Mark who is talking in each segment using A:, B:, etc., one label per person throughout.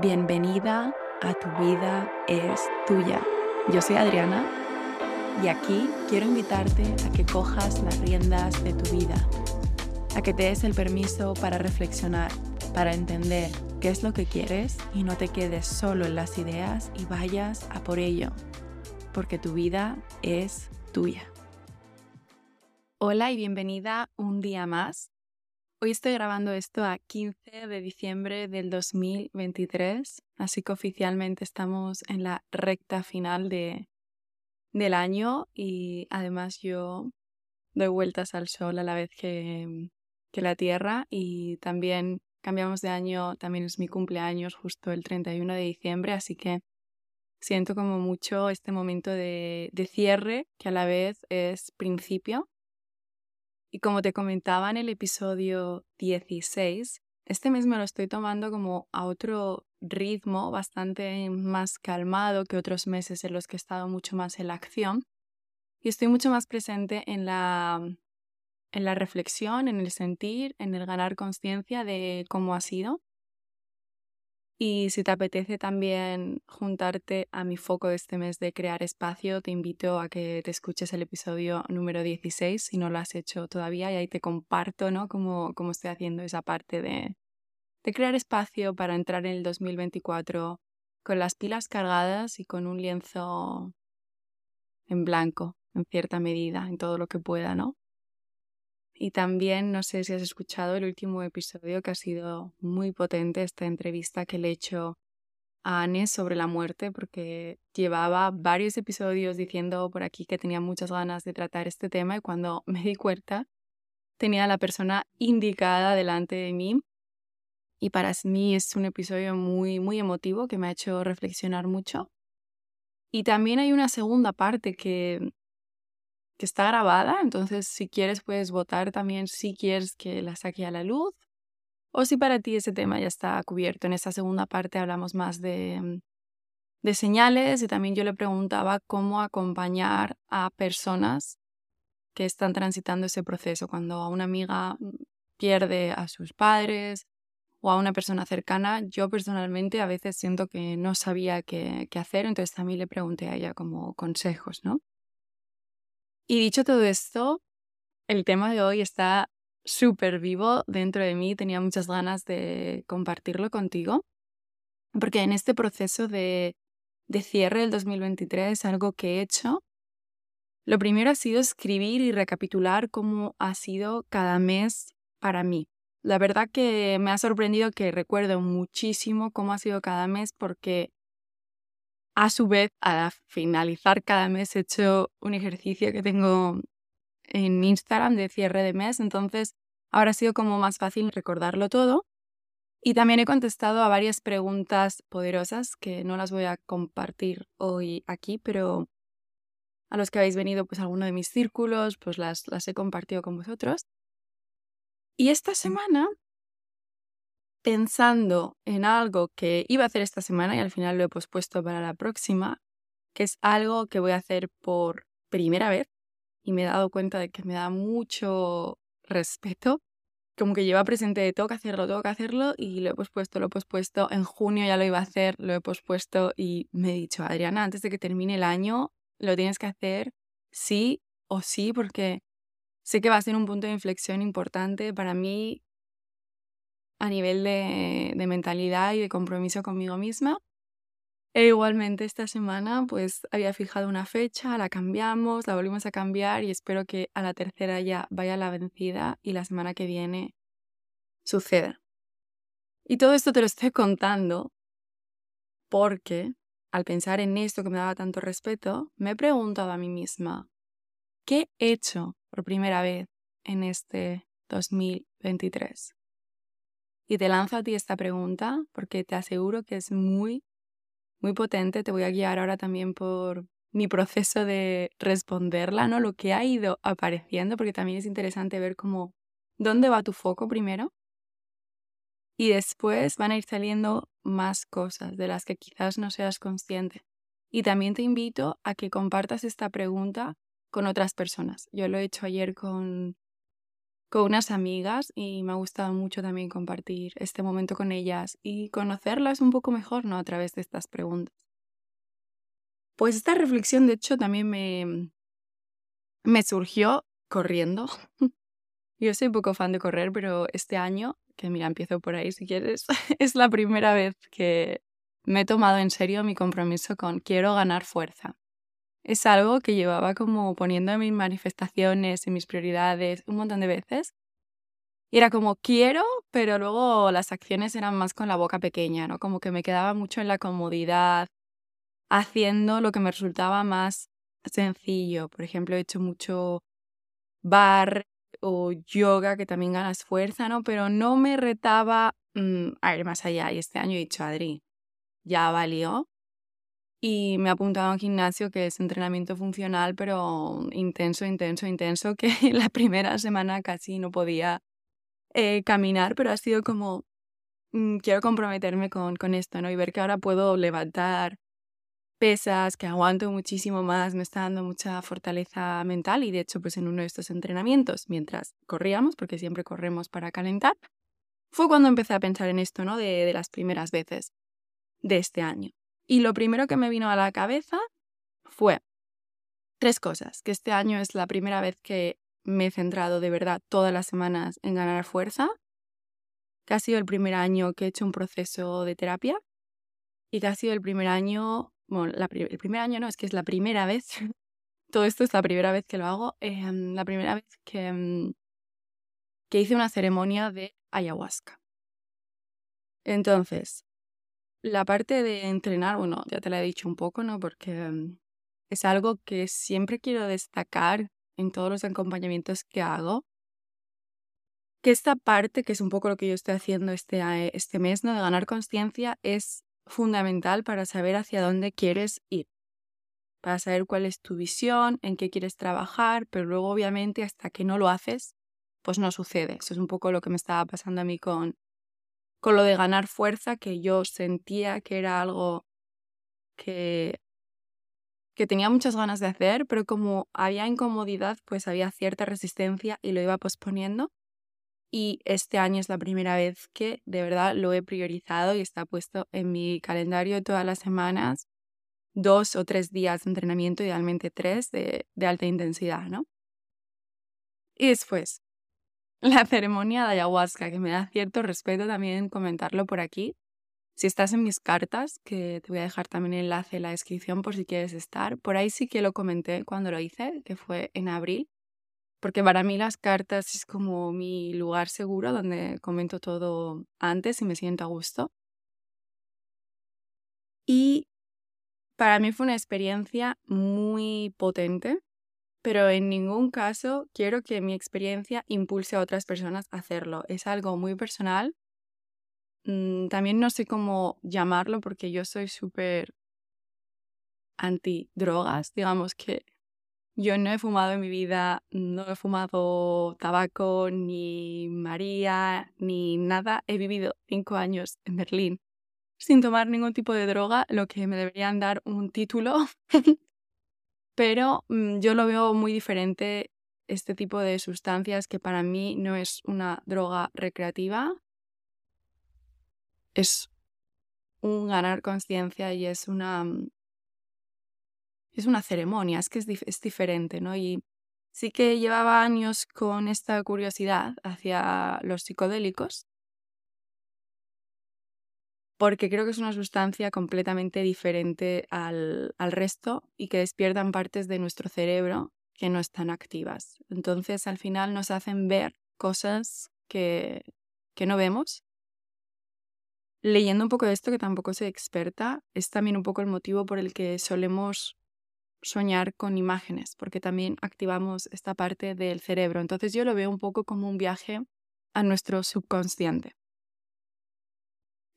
A: Bienvenida a Tu vida es tuya. Yo soy Adriana y aquí quiero invitarte a que cojas las riendas de tu vida, a que te des el permiso para reflexionar, para entender qué es lo que quieres y no te quedes solo en las ideas y vayas a por ello, porque tu vida es tuya. Hola y bienvenida un día más. Hoy estoy grabando esto a 15 de diciembre del 2023, así que oficialmente estamos en la recta final de, del año y además yo doy vueltas al sol a la vez que, que la Tierra y también cambiamos de año, también es mi cumpleaños justo el 31 de diciembre, así que siento como mucho este momento de, de cierre que a la vez es principio y como te comentaba en el episodio 16, este mes me lo estoy tomando como a otro ritmo bastante más calmado que otros meses en los que he estado mucho más en la acción. Y estoy mucho más presente en la, en la reflexión, en el sentir, en el ganar conciencia de cómo ha sido y si te apetece también juntarte a mi foco de este mes de crear espacio, te invito a que te escuches el episodio número 16 si no lo has hecho todavía y ahí te comparto ¿no? cómo, cómo estoy haciendo esa parte de, de crear espacio para entrar en el 2024 con las pilas cargadas y con un lienzo en blanco, en cierta medida, en todo lo que pueda, ¿no? Y también no sé si has escuchado el último episodio que ha sido muy potente, esta entrevista que le he hecho a Anne sobre la muerte, porque llevaba varios episodios diciendo por aquí que tenía muchas ganas de tratar este tema y cuando me di cuenta tenía a la persona indicada delante de mí. Y para mí es un episodio muy, muy emotivo que me ha hecho reflexionar mucho. Y también hay una segunda parte que que está grabada, entonces si quieres puedes votar también si quieres que la saque a la luz o si para ti ese tema ya está cubierto. En esta segunda parte hablamos más de, mm, de señales y también yo le preguntaba cómo acompañar a personas que están transitando ese proceso, cuando a una amiga mm, pierde a sus padres o a una persona cercana, yo personalmente a veces siento que no sabía qué, qué hacer, entonces también le pregunté a ella como consejos, ¿no? Y dicho todo esto, el tema de hoy está súper vivo dentro de mí. Tenía muchas ganas de compartirlo contigo, porque en este proceso de, de cierre del 2023, algo que he hecho, lo primero ha sido escribir y recapitular cómo ha sido cada mes para mí. La verdad que me ha sorprendido que recuerdo muchísimo cómo ha sido cada mes porque a su vez, al finalizar cada mes he hecho un ejercicio que tengo en Instagram de cierre de mes, entonces ahora ha sido como más fácil recordarlo todo. Y también he contestado a varias preguntas poderosas que no las voy a compartir hoy aquí, pero a los que habéis venido pues a alguno de mis círculos, pues las, las he compartido con vosotros. Y esta semana pensando en algo que iba a hacer esta semana y al final lo he pospuesto para la próxima, que es algo que voy a hacer por primera vez y me he dado cuenta de que me da mucho respeto. Como que lleva presente de tengo que hacerlo, tengo que hacerlo y lo he pospuesto, lo he pospuesto. En junio ya lo iba a hacer, lo he pospuesto y me he dicho, Adriana, antes de que termine el año, lo tienes que hacer sí o sí porque sé que va a ser un punto de inflexión importante para mí a nivel de, mentalidad y de compromiso conmigo misma. E igualmente esta semana pues había fijado una fecha, la cambiamos, la volvimos a cambiar y espero que a la tercera ya vaya la vencida y la semana que viene suceda. Y todo esto te lo estoy contando porque al pensar en esto que me daba tanto respeto, me he preguntado a mí misma, ¿qué he hecho por primera vez en este 2023? Y te lanzo a ti esta pregunta porque te aseguro que es muy, muy potente. Te voy a guiar ahora también por mi proceso de responderla, ¿no? Lo que ha ido apareciendo, porque también es interesante ver cómo, dónde va tu foco primero. Y después van a ir saliendo más cosas de las que quizás no seas consciente. Y también te invito a que compartas esta pregunta con otras personas. Yo lo he hecho ayer con con unas amigas y me ha gustado mucho también compartir este momento con ellas y conocerlas un poco mejor, ¿no? A través de estas preguntas. Pues esta reflexión, de hecho, también me, me surgió corriendo. Yo soy poco fan de correr, pero este año, que mira, empiezo por ahí si quieres, es la primera vez que me he tomado en serio mi compromiso con quiero ganar fuerza. Es algo que llevaba como poniendo en mis manifestaciones, en mis prioridades, un montón de veces. Y era como quiero, pero luego las acciones eran más con la boca pequeña, ¿no? Como que me quedaba mucho en la comodidad, haciendo lo que me resultaba más sencillo. Por ejemplo, he hecho mucho bar o yoga, que también ganas fuerza, ¿no? Pero no me retaba mm, a ir más allá. Y este año he dicho, Adri, ya valió. Y me he apuntado a un gimnasio que es entrenamiento funcional, pero intenso, intenso, intenso, que la primera semana casi no podía eh, caminar, pero ha sido como, mm, quiero comprometerme con, con esto, ¿no? Y ver que ahora puedo levantar pesas, que aguanto muchísimo más, me está dando mucha fortaleza mental y de hecho pues en uno de estos entrenamientos, mientras corríamos, porque siempre corremos para calentar, fue cuando empecé a pensar en esto, ¿no? De, de las primeras veces de este año. Y lo primero que me vino a la cabeza fue tres cosas, que este año es la primera vez que me he centrado de verdad todas las semanas en ganar fuerza, que ha sido el primer año que he hecho un proceso de terapia y que ha sido el primer año bueno, el primer año no, es que es la primera vez, todo esto es la primera vez que lo hago, em, la primera vez que, em, que hice una ceremonia de ayahuasca. Entonces, la parte de entrenar, bueno, ya te la he dicho un poco, ¿no? Porque em, es algo que siempre quiero destacar en todos los acompañamientos que hago. Que esta parte, que es un poco lo que yo estoy haciendo este, este mes, ¿no? De ganar conciencia, es fundamental para saber hacia dónde quieres ir, para saber cuál es tu visión, en qué quieres trabajar, pero luego obviamente hasta que no lo haces, pues no sucede. Eso es un poco lo que me estaba pasando a mí con, con lo de ganar fuerza, que yo sentía que era algo que, que tenía muchas ganas de hacer, pero como había incomodidad, pues había cierta resistencia y lo iba posponiendo y este año es la primera vez que de verdad lo he priorizado y está puesto en mi calendario todas las semanas, dos o tres días de entrenamiento, idealmente tres, de, de alta intensidad, ¿no? Y después, la ceremonia de ayahuasca, que me da cierto respeto también comentarlo por aquí. Si estás en mis cartas, que te voy a dejar también el enlace en la descripción por si quieres estar, por ahí sí que lo comenté cuando lo hice, que fue en abril porque para mí las cartas es como mi lugar seguro donde comento todo antes y me siento a gusto. Y para mí fue una experiencia muy potente, pero en ningún caso quiero que mi experiencia impulse a otras personas a hacerlo. Es algo muy personal. Mm, también no sé cómo llamarlo porque yo soy súper anti drogas, digamos que yo no he fumado en mi vida, no he fumado tabaco, ni María, ni nada. He vivido cinco años en Berlín sin tomar ningún tipo de droga, lo que me deberían dar un título. Pero mm, yo lo veo muy diferente este tipo de sustancias que para mí no es una droga recreativa, es un ganar conciencia y es una mm, es una ceremonia, es que es, es diferente, ¿no? Y sí que llevaba años con esta curiosidad hacia los psicodélicos, porque creo que es una sustancia completamente diferente al, resto y que despiertan partes de nuestro cerebro que no están activas. Entonces al final nos hacen ver cosas que, que no vemos. Leyendo un poco de esto, que tampoco soy experta, es también un poco el motivo por el que solemos soñar con imágenes, porque también activamos esta parte del cerebro. Entonces yo lo veo un poco como un viaje a nuestro subconsciente.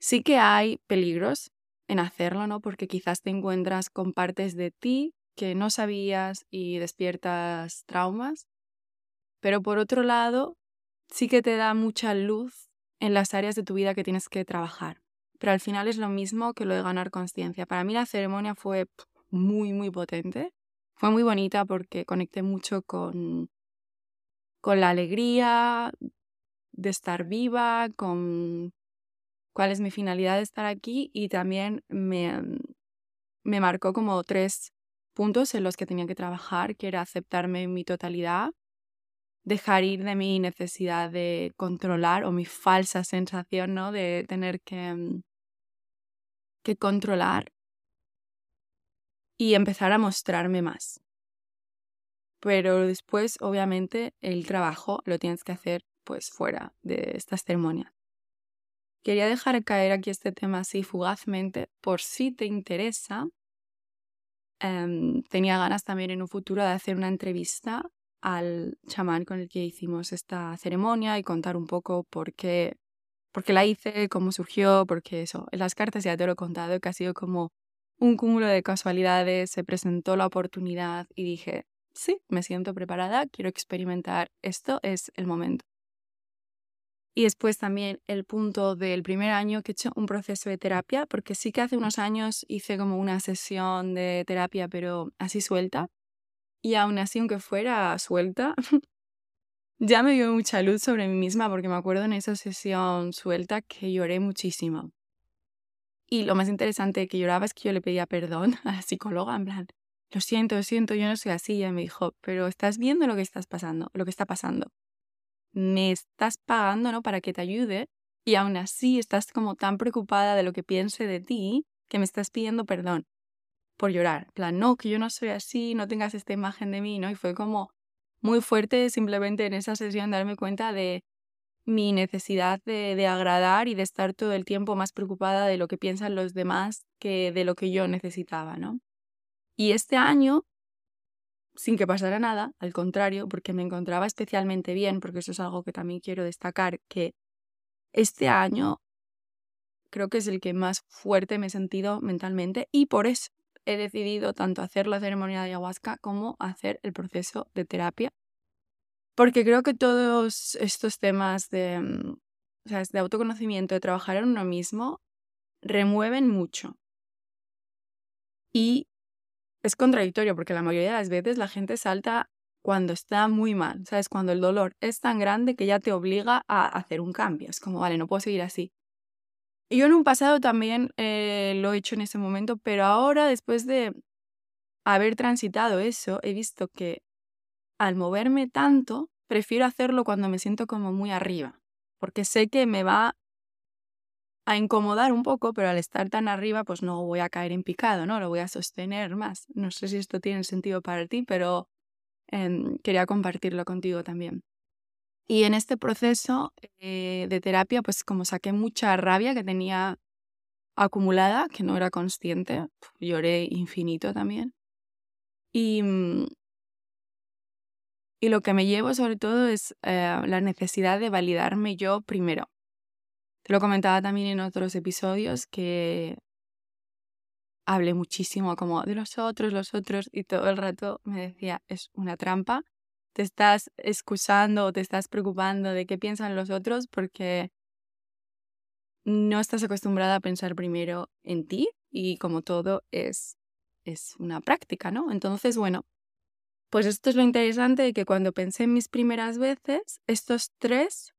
A: Sí que hay peligros en hacerlo, ¿no? Porque quizás te encuentras con partes de ti que no sabías y despiertas traumas. Pero por otro lado, sí que te da mucha luz en las áreas de tu vida que tienes que trabajar. Pero al final es lo mismo que lo de ganar conciencia. Para mí la ceremonia fue muy, muy potente. Fue muy bonita porque conecté mucho con, con la alegría de estar viva, con cuál es mi finalidad de estar aquí y también me, me marcó como tres puntos en los que tenía que trabajar, que era aceptarme en mi totalidad, dejar ir de mi necesidad de controlar o mi falsa sensación, ¿no? De tener que, mm, que controlar y empezar a mostrarme más. Pero después, obviamente, el trabajo lo tienes que hacer pues fuera de estas ceremonias. Quería dejar caer aquí este tema así fugazmente por si te interesa. Em, tenía ganas también en un futuro de hacer una entrevista al chamán con el que hicimos esta ceremonia y contar un poco por qué, por qué la hice, cómo surgió, porque eso, en las cartas ya te lo he contado, que ha sido como un cúmulo de casualidades, se presentó la oportunidad y dije, sí, me siento preparada, quiero experimentar esto, es el momento. Y después también el punto del primer año que he hecho un proceso de terapia, porque sí que hace unos años hice como una sesión de terapia, pero así suelta. Y aún así, aunque fuera suelta, ya me dio mucha luz sobre mí misma, porque me acuerdo en esa sesión suelta que lloré muchísimo. Y lo más interesante que lloraba es que yo le pedía perdón a la psicóloga, en plan, lo siento, lo siento, yo no soy así. Y ella me dijo, pero estás viendo lo que estás pasando, lo que está pasando me estás pagando, ¿no? Para que te ayude y aún así estás como tan preocupada de lo que piense de ti que me estás pidiendo perdón por llorar. Plan, no, que yo no soy así, no tengas esta imagen de mí, ¿no? Y fue como muy fuerte simplemente en esa sesión darme cuenta de mi necesidad de, de agradar y de estar todo el tiempo más preocupada de lo que piensan los demás que de lo que yo necesitaba, ¿no? Y este año sin que pasara nada, al contrario, porque me encontraba especialmente bien, porque eso es algo que también quiero destacar, que este año creo que es el que más fuerte me he sentido mentalmente y por eso he decidido tanto hacer la ceremonia de ayahuasca como hacer el proceso de terapia. Porque creo que todos estos temas de, mm, de autoconocimiento, de trabajar en uno mismo, remueven mucho. Y es contradictorio porque la mayoría de las veces la gente salta cuando está muy mal, ¿sabes? Cuando el dolor es tan grande que ya te obliga a hacer un cambio. Es como, vale, no puedo seguir así. Y yo en un pasado también eh, lo he hecho en ese momento, pero ahora, después de haber transitado eso, he visto que al moverme tanto, prefiero hacerlo cuando me siento como muy arriba, porque sé que me va a incomodar un poco, pero al estar tan arriba, pues no voy a caer en picado, ¿no? Lo voy a sostener más. No sé si esto tiene sentido para ti, pero em, quería compartirlo contigo también. Y en este proceso eh, de terapia, pues como saqué mucha rabia que tenía acumulada, que no era consciente, lloré infinito también. Y, mm, y lo que me llevo sobre todo es eh, la necesidad de validarme yo primero. Te lo comentaba también en otros episodios que hablé muchísimo como de los otros, los otros, y todo el rato me decía, es una trampa, te estás excusando o te estás preocupando de qué piensan los otros porque no estás acostumbrada a pensar primero en ti y como todo es, es una práctica, ¿no? Entonces, bueno, pues esto es lo interesante de que cuando pensé en mis primeras veces, estos tres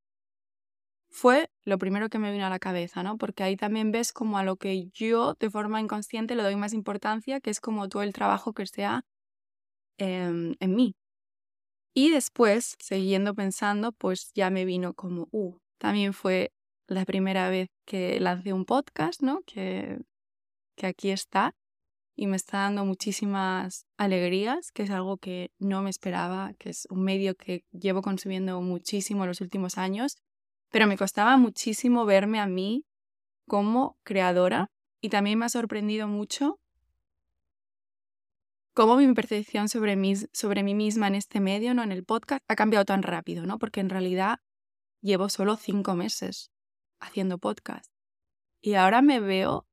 A: fue lo primero que me vino a la cabeza, ¿no? Porque ahí también ves como a lo que yo de forma inconsciente le doy más importancia, que es como todo el trabajo que sea en mí. Y después, siguiendo pensando, pues ya me vino como, uh, también fue la primera vez que lancé un podcast, ¿no? Que, que aquí está y me está dando muchísimas alegrías, que es algo que no me esperaba, que es un medio que llevo consumiendo muchísimo los últimos años pero me costaba muchísimo verme a mí como creadora y también me ha sorprendido mucho cómo mi percepción sobre mí, sobre mí misma en este medio, ¿no? en el podcast, ha cambiado tan rápido, ¿no? porque en realidad llevo solo cinco meses haciendo podcast. Y ahora me veo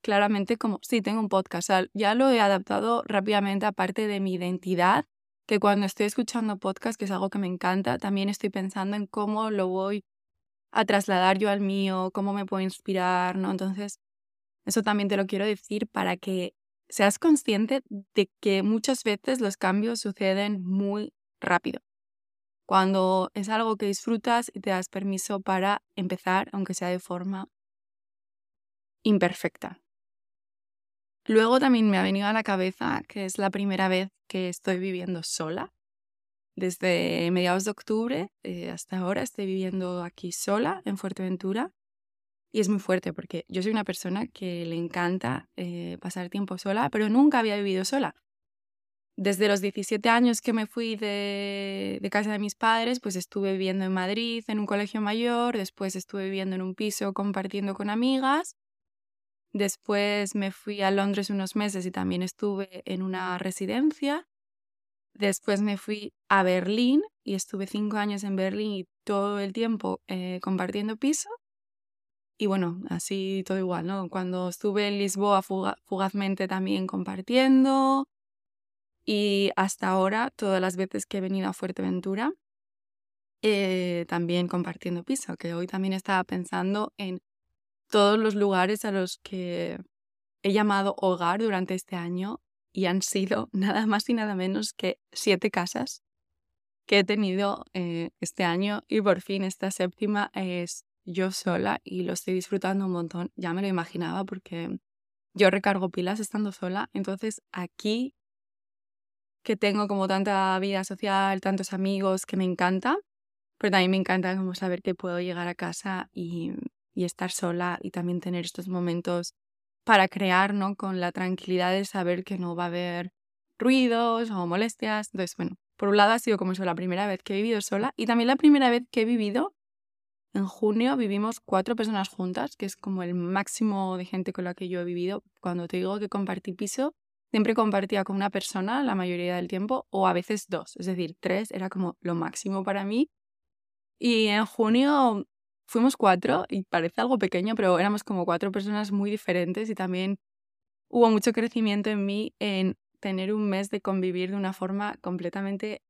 A: claramente como, sí, tengo un podcast, ya lo he adaptado rápidamente a parte de mi identidad que cuando estoy escuchando podcast, que es algo que me encanta, también estoy pensando en cómo lo voy a trasladar yo al mío, cómo me puedo inspirar, ¿no? Entonces, eso también te lo quiero decir para que seas consciente de que muchas veces los cambios suceden muy rápido. cuando es algo que disfrutas y te das permiso para empezar, aunque sea de forma imperfecta. Luego también me ha venido a la cabeza que es la primera vez que estoy viviendo sola. Desde mediados de octubre eh, hasta ahora estoy viviendo aquí sola en Fuerteventura. Y es muy fuerte porque yo soy una persona que le encanta eh, pasar tiempo sola, pero nunca había vivido sola desde los 17 años que me fui de, casa de mis padres, pues estuve viviendo en Madrid, en un colegio mayor, después estuve viviendo en un piso compartiendo con amigas, después me fui a Londres unos meses y también estuve en una residencia, después me fui a Berlín y estuve cinco años en Berlín y todo el tiempo eh, compartiendo piso. Y bueno, así todo igual, ¿no? Cuando estuve en Lisboa fugazmente también compartiendo, y hasta ahora, todas las veces que he venido a Fuerteventura, eh, también compartiendo piso, que hoy también estaba pensando en todos los lugares a los que he llamado hogar durante este año y han sido nada más y nada menos que siete casas que he tenido eh, este año y por fin esta séptima es yo sola y lo estoy disfrutando un montón. Ya me lo imaginaba porque yo recargo pilas estando sola, entonces aquí que tengo como tanta vida social, tantos amigos que me encanta, pero también me encanta como saber que puedo llegar a casa y, y estar sola y también tener estos momentos para crear, ¿no? Con la tranquilidad de saber que no va a haber ruidos o molestias. Entonces, bueno, por un lado ha sido como eso la primera vez que he vivido sola y también la primera vez que he vivido en junio vivimos cuatro personas juntas, que es como el máximo de gente con la que yo he vivido. Cuando te digo que compartí piso, siempre compartía con una persona la mayoría del tiempo o a veces dos, es decir, tres era como lo máximo para mí. Y en junio fuimos cuatro y parece algo pequeño, pero éramos como cuatro personas muy diferentes y también hubo mucho crecimiento en mí en tener un mes de convivir de una forma completamente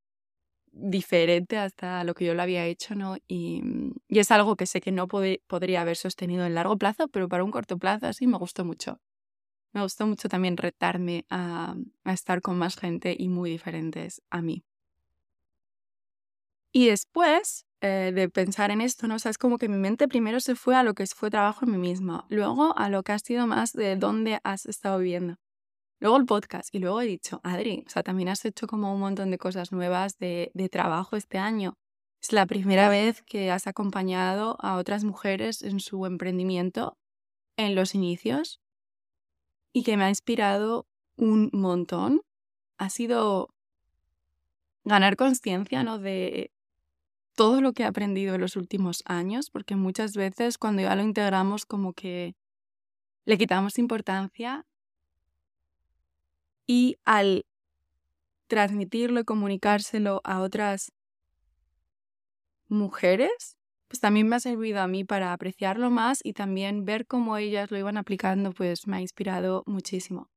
A: diferente hasta lo que yo lo había hecho, ¿no? Y, y es algo que sé que no podría haber sostenido en largo plazo, pero para un corto plazo así me gustó mucho me gustó mucho también retarme a, estar con más gente y muy diferentes a mí. Y después eh, de pensar en esto, ¿no? O sea, es como que mi mente primero se fue a lo que fue trabajo en mí misma, luego a lo que ha sido más de dónde has estado viviendo, luego el podcast y luego he dicho, Adri, o sea, también has hecho como un montón de cosas nuevas de, trabajo este año. Es la primera vez que has acompañado a otras mujeres en su emprendimiento en los inicios y que me ha inspirado un montón ha sido ganar conciencia ¿no? de todo lo que he aprendido en los últimos años, porque muchas veces cuando ya lo integramos como que le quitamos importancia y al transmitirlo y comunicárselo a otras mujeres, pues también me ha servido a mí para apreciarlo más y también ver cómo ellas lo iban aplicando, pues me ha inspirado muchísimo.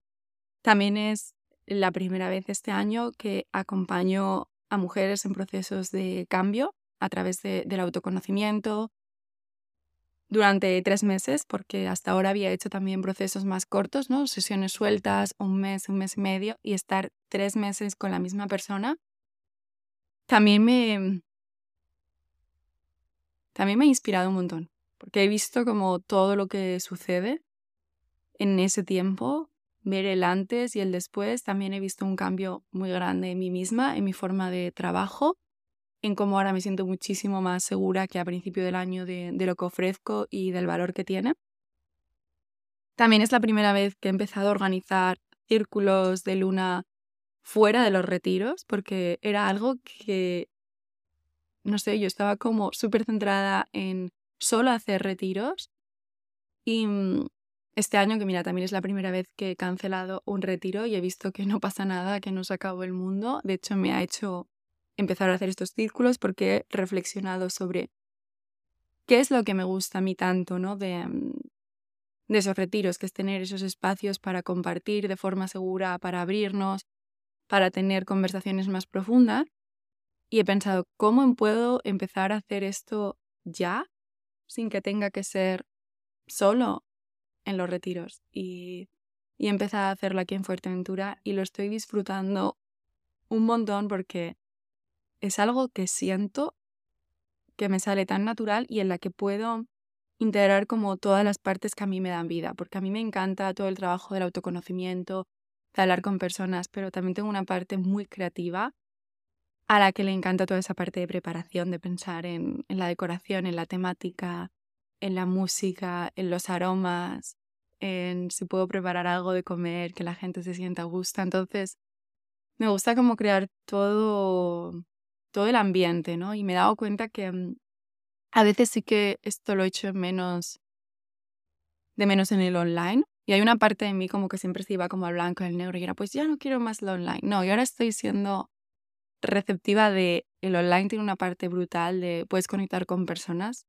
A: También es la primera vez este año que acompaño a mujeres en procesos de cambio a través del autoconocimiento durante tres meses, porque hasta ahora había hecho también procesos más cortos, ¿no? Sesiones sueltas, un mes, un mes y medio, y estar tres meses con la misma persona. También me, también me ha inspirado un montón, porque he visto como todo lo que sucede en ese tiempo, ver el antes y el después, también he visto un cambio muy grande en mí misma, en mi forma de trabajo, en cómo ahora me siento muchísimo más segura que a principio del año de, lo que ofrezco y del valor que tiene. También es la primera vez que he empezado a organizar círculos de luna fuera de los retiros, porque era algo que no sé, yo estaba como súper centrada en solo hacer retiros. Y mm, este año, que mira, también es la primera vez que he cancelado un retiro y he visto que no pasa nada, que no se acabó el mundo. De hecho, me ha hecho empezar a hacer estos círculos porque he reflexionado sobre qué es lo que me gusta a mí tanto, ¿no? De, mm, de esos retiros, que es tener esos espacios para compartir de forma segura, para abrirnos, para tener conversaciones más profundas. Y he pensado, ¿cómo puedo empezar a hacer esto ya sin que tenga que ser solo en los retiros? Y, y he empezado a hacerlo aquí en Fuerteventura y lo estoy disfrutando un montón porque es algo que siento que me sale tan natural y en la que puedo integrar como todas las partes que a mí me dan vida, porque a mí me encanta todo el trabajo del autoconocimiento, de hablar con personas, pero también tengo una parte muy creativa a la que le encanta toda esa parte de preparación, de pensar en, en la decoración, en la temática, en la música, en los aromas, en si puedo preparar algo de comer, que la gente se sienta a gusto. Entonces, me gusta como crear todo, todo el ambiente, ¿no? Y me he dado cuenta que mm, a veces sí que esto lo he hecho menos, de menos en el online. Y hay una parte de mí como que siempre se iba como al blanco, al negro, y era pues ya no quiero más lo online. No, y ahora estoy siendo receptiva de el online tiene una parte brutal de puedes conectar con personas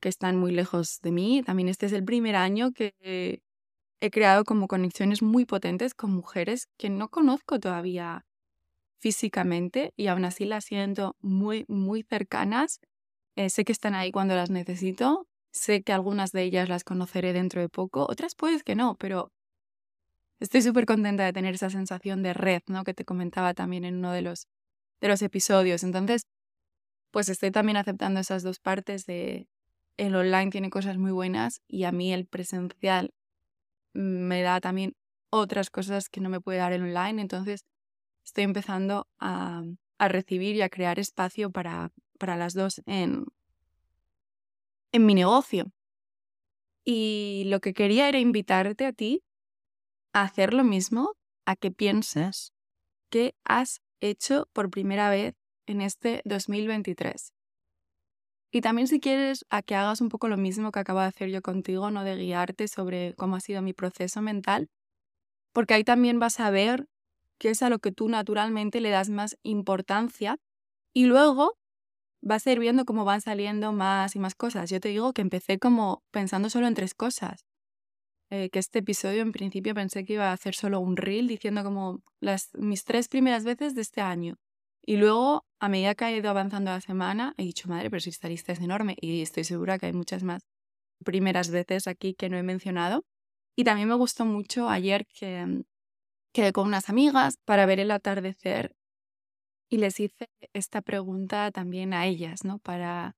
A: que están muy lejos de mí. También este es el primer año que he creado como conexiones muy potentes con mujeres que no conozco todavía físicamente y aún así las siento muy, muy cercanas. Eh, sé que están ahí cuando las necesito. Sé que algunas de ellas las conoceré dentro de poco. Otras puedes que no, pero estoy súper contenta de tener esa sensación de red, ¿no? Que te comentaba también en uno de los, de los episodios. Entonces, pues estoy también aceptando esas dos partes de el online tiene cosas muy buenas y a mí el presencial me da también otras cosas que no me puede dar el online. Entonces estoy empezando a, recibir y a crear espacio para, para las dos en, en mi negocio. Y lo que quería era invitarte a ti a hacer lo mismo, a que pienses qué has hecho por primera vez en este 2023. Y también si quieres a que hagas un poco lo mismo que acabo de hacer yo contigo, no de guiarte sobre cómo ha sido mi proceso mental, porque ahí también vas a ver qué es a lo que tú naturalmente le das más importancia y luego vas a ir viendo cómo van saliendo más y más cosas. Yo te digo que empecé como pensando solo en tres cosas. Eh, que este episodio en principio pensé que iba a hacer solo un reel diciendo como las, mis tres primeras veces de este año. Y luego, a medida que ha ido avanzando la semana, he dicho, madre, pero si esta lista es enorme y estoy segura que hay muchas más primeras veces aquí que no he mencionado. Y también me gustó mucho ayer que mm, quedé con unas amigas para ver el atardecer y les hice esta pregunta también a ellas, ¿no? Para,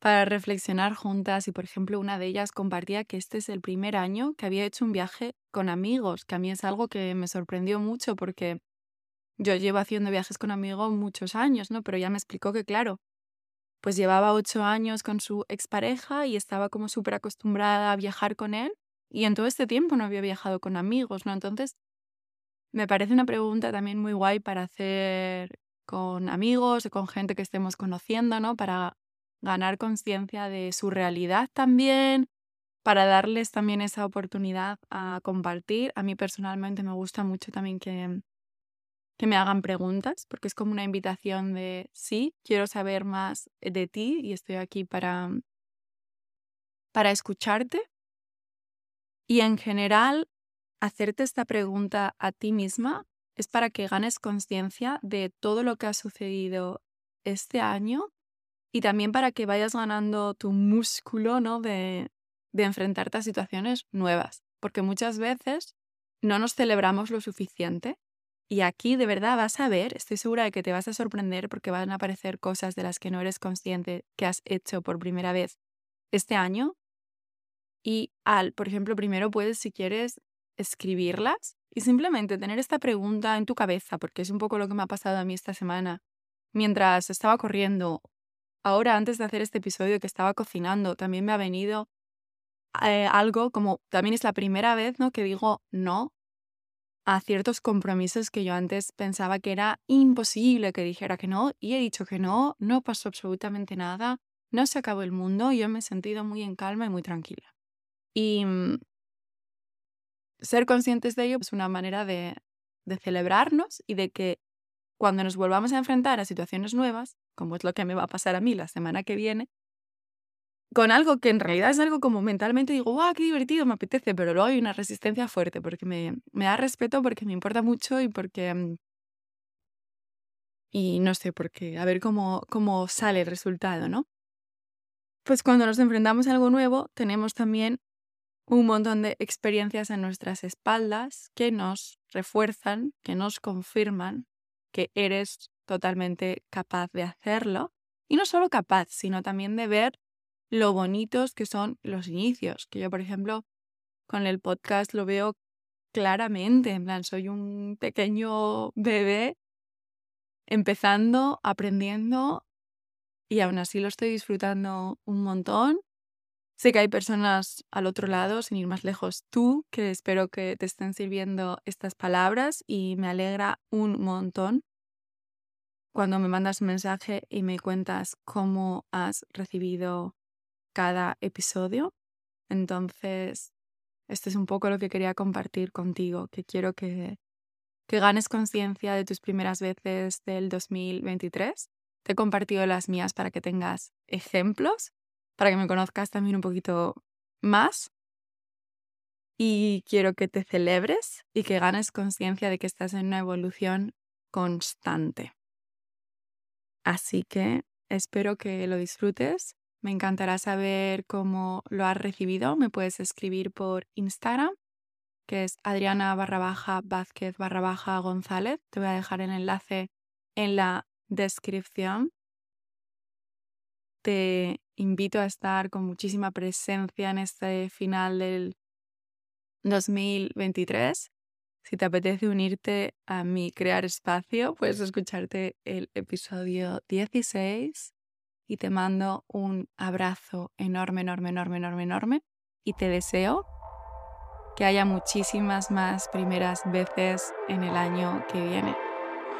A: para reflexionar juntas y, por ejemplo, una de ellas compartía que este es el primer año que había hecho un viaje con amigos, que a mí es algo que me sorprendió mucho porque yo llevo haciendo viajes con amigos muchos años, ¿no? Pero ya me explicó que, claro, pues llevaba ocho años con su expareja y estaba como súper acostumbrada a viajar con él y en todo este tiempo no había viajado con amigos, ¿no? Entonces, me parece una pregunta también muy guay para hacer con amigos o con gente que estemos conociendo, ¿no? Para ganar conciencia de su realidad también, para darles también esa oportunidad a compartir. A mí personalmente me gusta mucho también que que me hagan preguntas, porque es como una invitación de, sí, quiero saber más de ti y estoy aquí para, para escucharte. Y en general, hacerte esta pregunta a ti misma es para que ganes conciencia de todo lo que ha sucedido este año y también para que vayas ganando tu músculo ¿no? de, de enfrentarte a situaciones nuevas, porque muchas veces no nos celebramos lo suficiente y aquí de verdad vas a ver, estoy segura de que te vas a sorprender porque van a aparecer cosas de las que no eres consciente que has hecho por primera vez este año. Y al, por ejemplo, primero puedes, si quieres, escribirlas y simplemente tener esta pregunta en tu cabeza, porque es un poco lo que me ha pasado a mí esta semana. Mientras estaba corriendo, ahora antes de hacer este episodio que estaba cocinando, también me ha venido eh, algo como, también es la primera vez ¿no? que digo no a ciertos compromisos que yo antes pensaba que era imposible que dijera que no y he dicho que no, no pasó absolutamente nada, no se acabó el mundo yo me he sentido muy en calma y muy tranquila. Y mm, ser conscientes de ello es una manera de, de celebrarnos y de que cuando nos volvamos a enfrentar a situaciones nuevas, como es lo que me va a pasar a mí la semana que viene, con algo que en realidad es algo como mentalmente digo, ¡guau, qué divertido, me apetece! Pero luego hay una resistencia fuerte porque me, me da respeto, porque me importa mucho y porque... Mm, y no sé, porque a ver cómo, cómo sale el resultado, ¿no? Pues cuando nos enfrentamos a algo nuevo, tenemos también un montón de experiencias en nuestras espaldas que nos refuerzan, que nos confirman que eres totalmente capaz de hacerlo. Y no solo capaz, sino también de ver lo bonitos que son los inicios. Que yo, por ejemplo, con el podcast lo veo claramente. En plan, soy un pequeño bebé empezando, aprendiendo y aún así lo estoy disfrutando un montón. Sé que hay personas al otro lado, sin ir más lejos, tú, que espero que te estén sirviendo estas palabras y me alegra un montón cuando me mandas un mensaje y me cuentas cómo has recibido cada episodio. Entonces, esto es un poco lo que quería compartir contigo, que quiero que, que ganes conciencia de tus primeras veces del 2023. Te he compartido las mías para que tengas ejemplos para que me conozcas también un poquito más. Y quiero que te celebres y que ganes conciencia de que estás en una evolución constante. Así que espero que lo disfrutes. Me encantará saber cómo lo has recibido. Me puedes escribir por Instagram, que es Adriana barra baja Vázquez barra baja González. Te voy a dejar el enlace en la descripción. Te invito a estar con muchísima presencia en este final del 2023. Si te apetece unirte a mi Crear Espacio, puedes escucharte el episodio 16 y te mando un abrazo enorme, enorme, enorme, enorme, enorme y te deseo que haya muchísimas más primeras veces en el año que viene,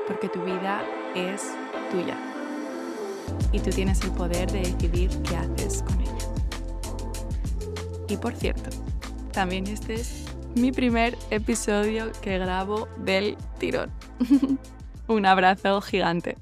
A: porque tu vida es tuya y tú tienes el poder de decidir qué haces con ella. Y por cierto, también este es mi primer episodio que grabo del tirón. Un abrazo gigante.